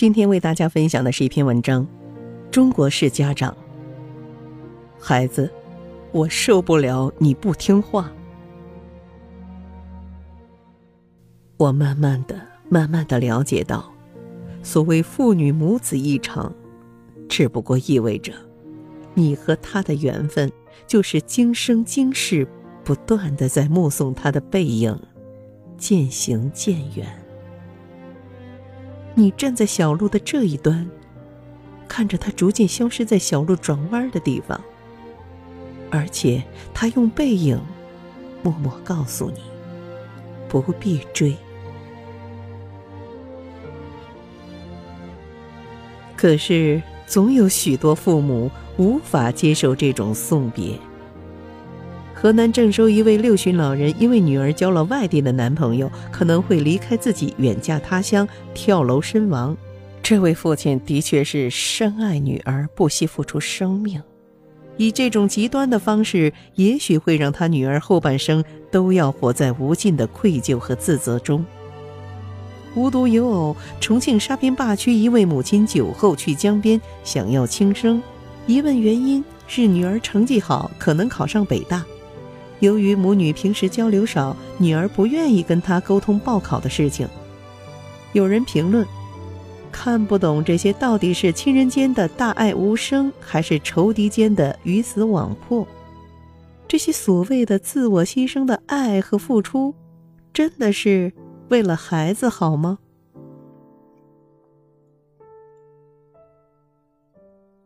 今天为大家分享的是一篇文章：中国式家长。孩子，我受不了你不听话。我慢慢的、慢慢的了解到，所谓父女母子一场，只不过意味着，你和他的缘分，就是今生今世不断的在目送他的背影，渐行渐远。你站在小路的这一端，看着他逐渐消失在小路转弯的地方，而且他用背影默默告诉你：不必追。可是，总有许多父母无法接受这种送别。河南郑州一位六旬老人，因为女儿交了外地的男朋友，可能会离开自己远嫁他乡，跳楼身亡。这位父亲的确是深爱女儿，不惜付出生命。以这种极端的方式，也许会让他女儿后半生都要活在无尽的愧疚和自责中。无独有偶，重庆沙坪坝区一位母亲酒后去江边，想要轻生，一问原因是女儿成绩好，可能考上北大。由于母女平时交流少，女儿不愿意跟他沟通报考的事情。有人评论，看不懂这些到底是亲人间的大爱无声，还是仇敌间的鱼死网破？这些所谓的自我牺牲的爱和付出，真的是为了孩子好吗？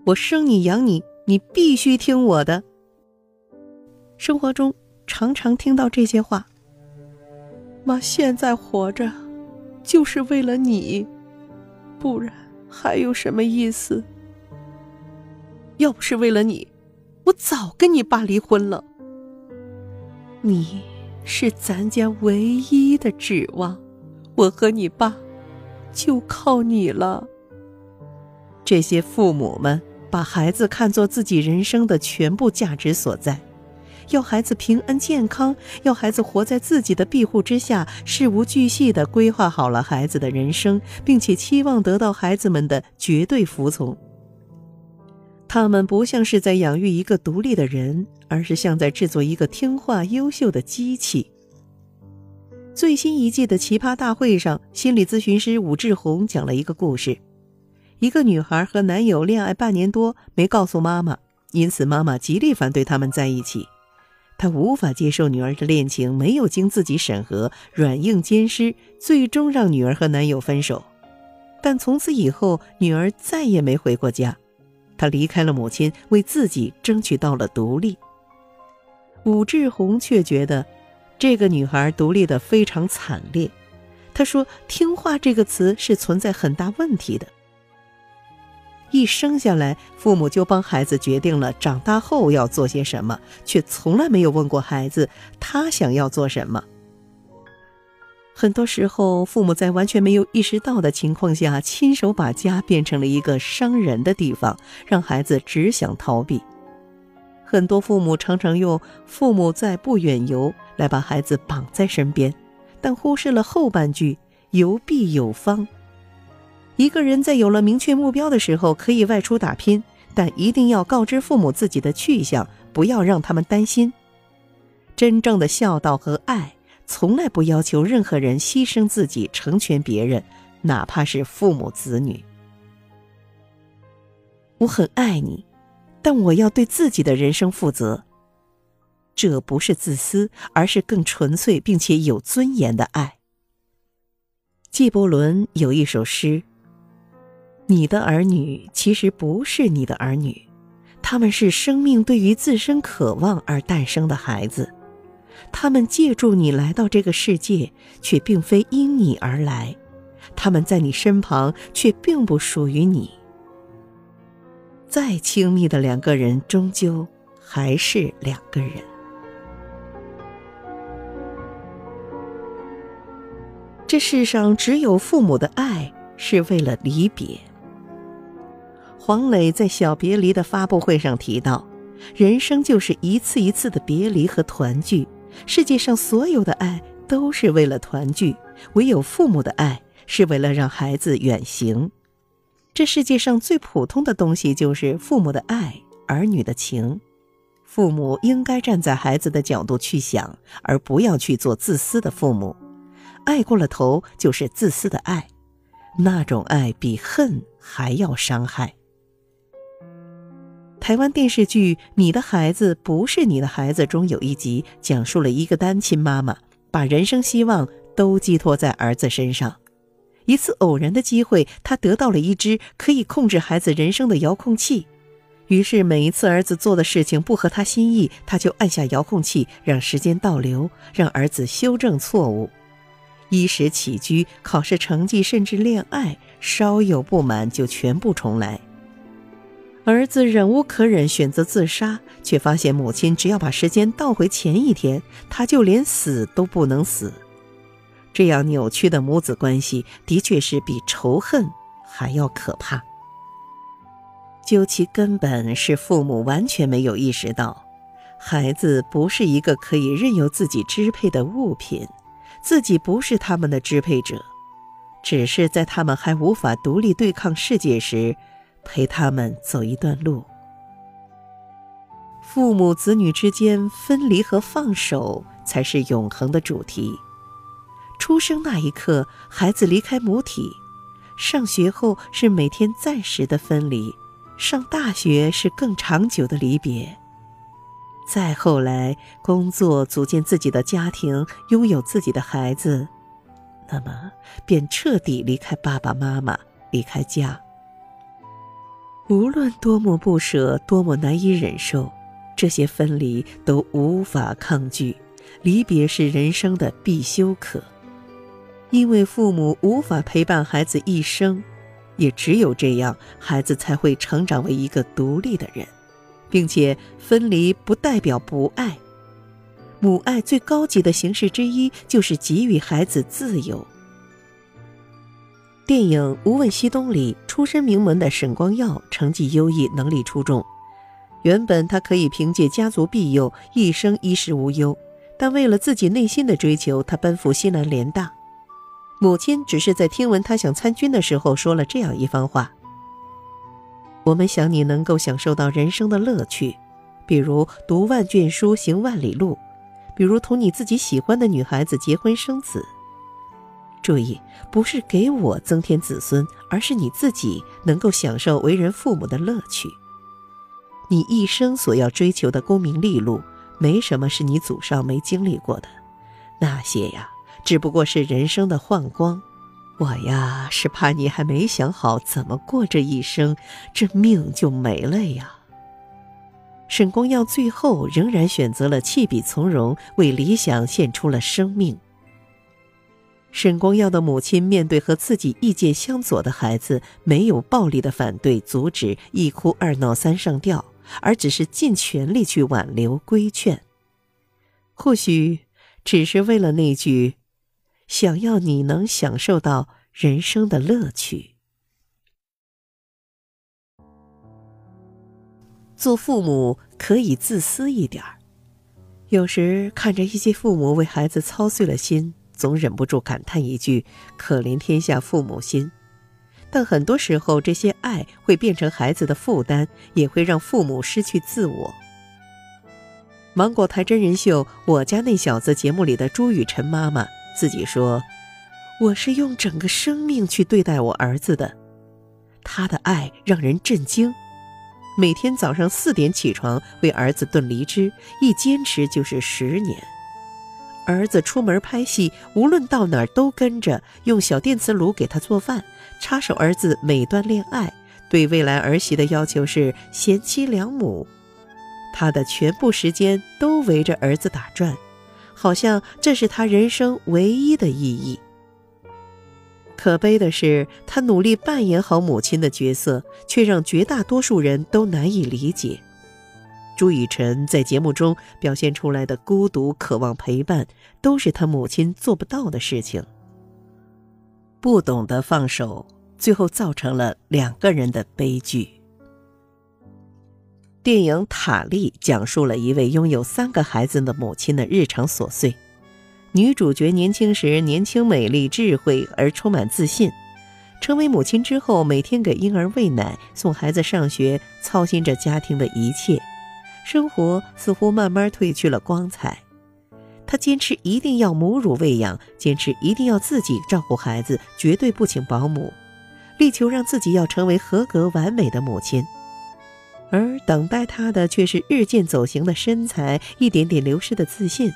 我生你养你，你必须听我的。生活中。常常听到这些话。妈现在活着，就是为了你，不然还有什么意思？要不是为了你，我早跟你爸离婚了。你是咱家唯一的指望，我和你爸就靠你了。这些父母们把孩子看作自己人生的全部价值所在。要孩子平安健康，要孩子活在自己的庇护之下，事无巨细地规划好了孩子的人生，并且期望得到孩子们的绝对服从。他们不像是在养育一个独立的人，而是像在制作一个听话优秀的机器。最新一季的奇葩大会上，心理咨询师武志红讲了一个故事：一个女孩和男友恋爱半年多，没告诉妈妈，因此妈妈极力反对他们在一起。他无法接受女儿的恋情没有经自己审核，软硬兼施，最终让女儿和男友分手。但从此以后，女儿再也没回过家。她离开了母亲，为自己争取到了独立。武志红却觉得，这个女孩独立的非常惨烈。他说：“听话这个词是存在很大问题的。”一生下来，父母就帮孩子决定了长大后要做些什么，却从来没有问过孩子他想要做什么。很多时候，父母在完全没有意识到的情况下，亲手把家变成了一个伤人的地方，让孩子只想逃避。很多父母常常用“父母在，不远游”来把孩子绑在身边，但忽视了后半句“游必有方”。一个人在有了明确目标的时候，可以外出打拼，但一定要告知父母自己的去向，不要让他们担心。真正的孝道和爱，从来不要求任何人牺牲自己成全别人，哪怕是父母子女。我很爱你，但我要对自己的人生负责。这不是自私，而是更纯粹并且有尊严的爱。纪伯伦有一首诗。你的儿女其实不是你的儿女，他们是生命对于自身渴望而诞生的孩子，他们借助你来到这个世界，却并非因你而来，他们在你身旁，却并不属于你。再亲密的两个人，终究还是两个人。这世上只有父母的爱是为了离别。黄磊在《小别离》的发布会上提到：“人生就是一次一次的别离和团聚。世界上所有的爱都是为了团聚，唯有父母的爱是为了让孩子远行。这世界上最普通的东西就是父母的爱、儿女的情。父母应该站在孩子的角度去想，而不要去做自私的父母。爱过了头就是自私的爱，那种爱比恨还要伤害。台湾电视剧《你的孩子不是你的孩子》中有一集，讲述了一个单亲妈妈把人生希望都寄托在儿子身上。一次偶然的机会，她得到了一只可以控制孩子人生的遥控器。于是每一次儿子做的事情不合他心意，他就按下遥控器，让时间倒流，让儿子修正错误。衣食起居、考试成绩，甚至恋爱，稍有不满就全部重来。儿子忍无可忍，选择自杀，却发现母亲只要把时间倒回前一天，他就连死都不能死。这样扭曲的母子关系，的确是比仇恨还要可怕。究其根本，是父母完全没有意识到，孩子不是一个可以任由自己支配的物品，自己不是他们的支配者，只是在他们还无法独立对抗世界时，陪他们走一段路。父母子女之间分离和放手，才是永恒的主题。出生那一刻，孩子离开母体；上学后，是每天暂时的分离。上大学是更长久的离别，再后来工作，组建自己的家庭，拥有自己的孩子，那么便彻底离开爸爸妈妈，离开家。无论多么不舍，多么难以忍受，这些分离都无法抗拒。离别是人生的必修课，因为父母无法陪伴孩子一生。也只有这样，孩子才会成长为一个独立的人，并且分离不代表不爱。母爱最高级的形式之一就是给予孩子自由。电影《无问西东》里，出身名门的沈光耀成绩优异，能力出众。原本他可以凭借家族庇佑，一生衣食无忧，但为了自己内心的追求，他奔赴西南联大。母亲只是在听闻他想参军的时候说了这样一番话：“我们想你能够享受到人生的乐趣，比如读万卷书，行万里路，比如同你自己喜欢的女孩子结婚生子。注意，不是给我增添子孙，而是你自己能够享受为人父母的乐趣。你一生所要追求的功名利禄，没什么是你祖上没经历过的，那些呀。”只不过是人生的幻光，我呀是怕你还没想好怎么过这一生，这命就没了呀。沈光耀最后仍然选择了弃笔从戎，为理想献出了生命。沈光耀的母亲面对和自己意见相左的孩子，没有暴力的反对阻止，一哭二闹三上吊，而只是尽全力去挽留规劝。或许只是为了那句。想要你能享受到人生的乐趣。做父母可以自私一点儿，有时看着一些父母为孩子操碎了心，总忍不住感叹一句：“可怜天下父母心。”但很多时候，这些爱会变成孩子的负担，也会让父母失去自我。芒果台真人秀《我家那小子》节目里的朱雨辰妈妈。自己说：“我是用整个生命去对待我儿子的，他的爱让人震惊。每天早上四点起床为儿子炖梨汁，一坚持就是十年。儿子出门拍戏，无论到哪儿都跟着，用小电磁炉给他做饭，插手儿子每段恋爱。对未来儿媳的要求是贤妻良母。他的全部时间都围着儿子打转。”好像这是他人生唯一的意义。可悲的是，他努力扮演好母亲的角色，却让绝大多数人都难以理解。朱雨辰在节目中表现出来的孤独、渴望陪伴，都是他母亲做不到的事情。不懂得放手，最后造成了两个人的悲剧。电影《塔莉》讲述了一位拥有三个孩子的母亲的日常琐碎。女主角年轻时年轻、美丽、智慧而充满自信，成为母亲之后，每天给婴儿喂奶、送孩子上学，操心着家庭的一切，生活似乎慢慢褪去了光彩。她坚持一定要母乳喂养，坚持一定要自己照顾孩子，绝对不请保姆，力求让自己要成为合格完美的母亲。而等待她的却是日渐走形的身材，一点点流失的自信。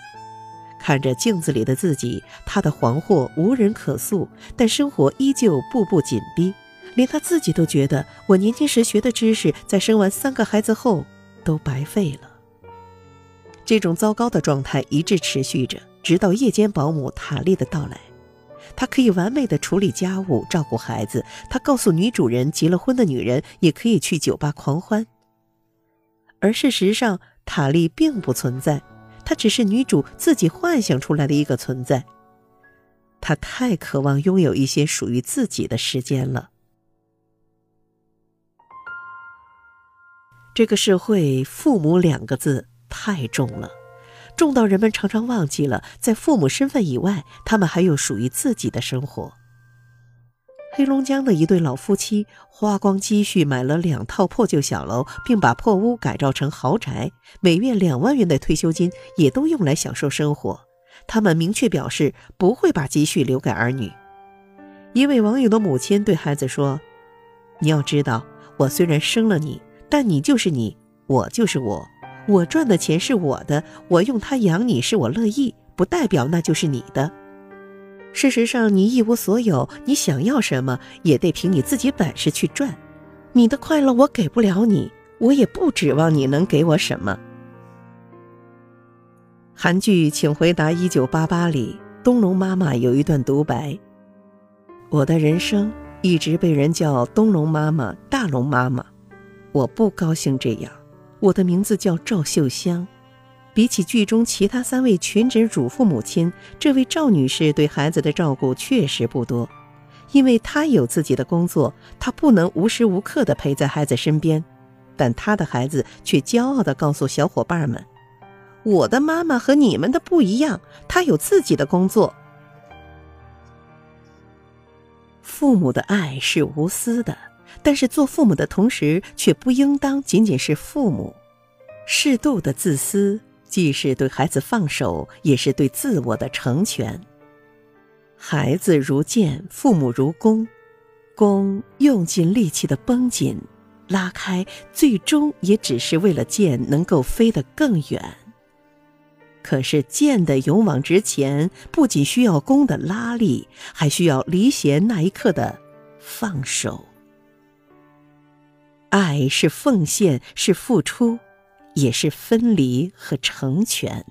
看着镜子里的自己，他的惶惑无人可诉，但生活依旧步步紧逼，连他自己都觉得，我年轻时学的知识，在生完三个孩子后都白费了。这种糟糕的状态一直持续着，直到夜间保姆塔莉的到来。她可以完美的处理家务，照顾孩子。她告诉女主人，结了婚的女人也可以去酒吧狂欢。而事实上，塔莉并不存在。她只是女主自己幻想出来的一个存在。她太渴望拥有一些属于自己的时间了。这个社会“父母”两个字太重了，重到人们常常忘记了，在父母身份以外，他们还有属于自己的生活。黑龙江的一对老夫妻花光积蓄买了两套破旧小楼，并把破屋改造成豪宅，每月两万元的退休金也都用来享受生活。他们明确表示不会把积蓄留给儿女。一位网友的母亲对孩子说：“你要知道，我虽然生了你，但你就是你，我就是我。我赚的钱是我的，我用它养你是我乐意，不代表那就是你的。”事实上，你一无所有，你想要什么也得凭你自己本事去赚。你的快乐我给不了你，我也不指望你能给我什么。韩剧《请回答一九八八》里，东龙妈妈有一段独白：“我的人生一直被人叫东龙妈妈、大龙妈妈，我不高兴这样。我的名字叫赵秀香。”比起剧中其他三位全职主妇母亲，这位赵女士对孩子的照顾确实不多，因为她有自己的工作，她不能无时无刻地陪在孩子身边。但她的孩子却骄傲地告诉小伙伴们：“我的妈妈和你们的不一样，她有自己的工作。”父母的爱是无私的，但是做父母的同时，却不应当仅仅是父母，适度的自私。既是对孩子放手，也是对自我的成全。孩子如箭，父母如弓，弓用尽力气的绷紧、拉开，最终也只是为了箭能够飞得更远。可是箭的勇往直前，不仅需要弓的拉力，还需要离弦那一刻的放手。爱是奉献，是付出。也是分离和成全。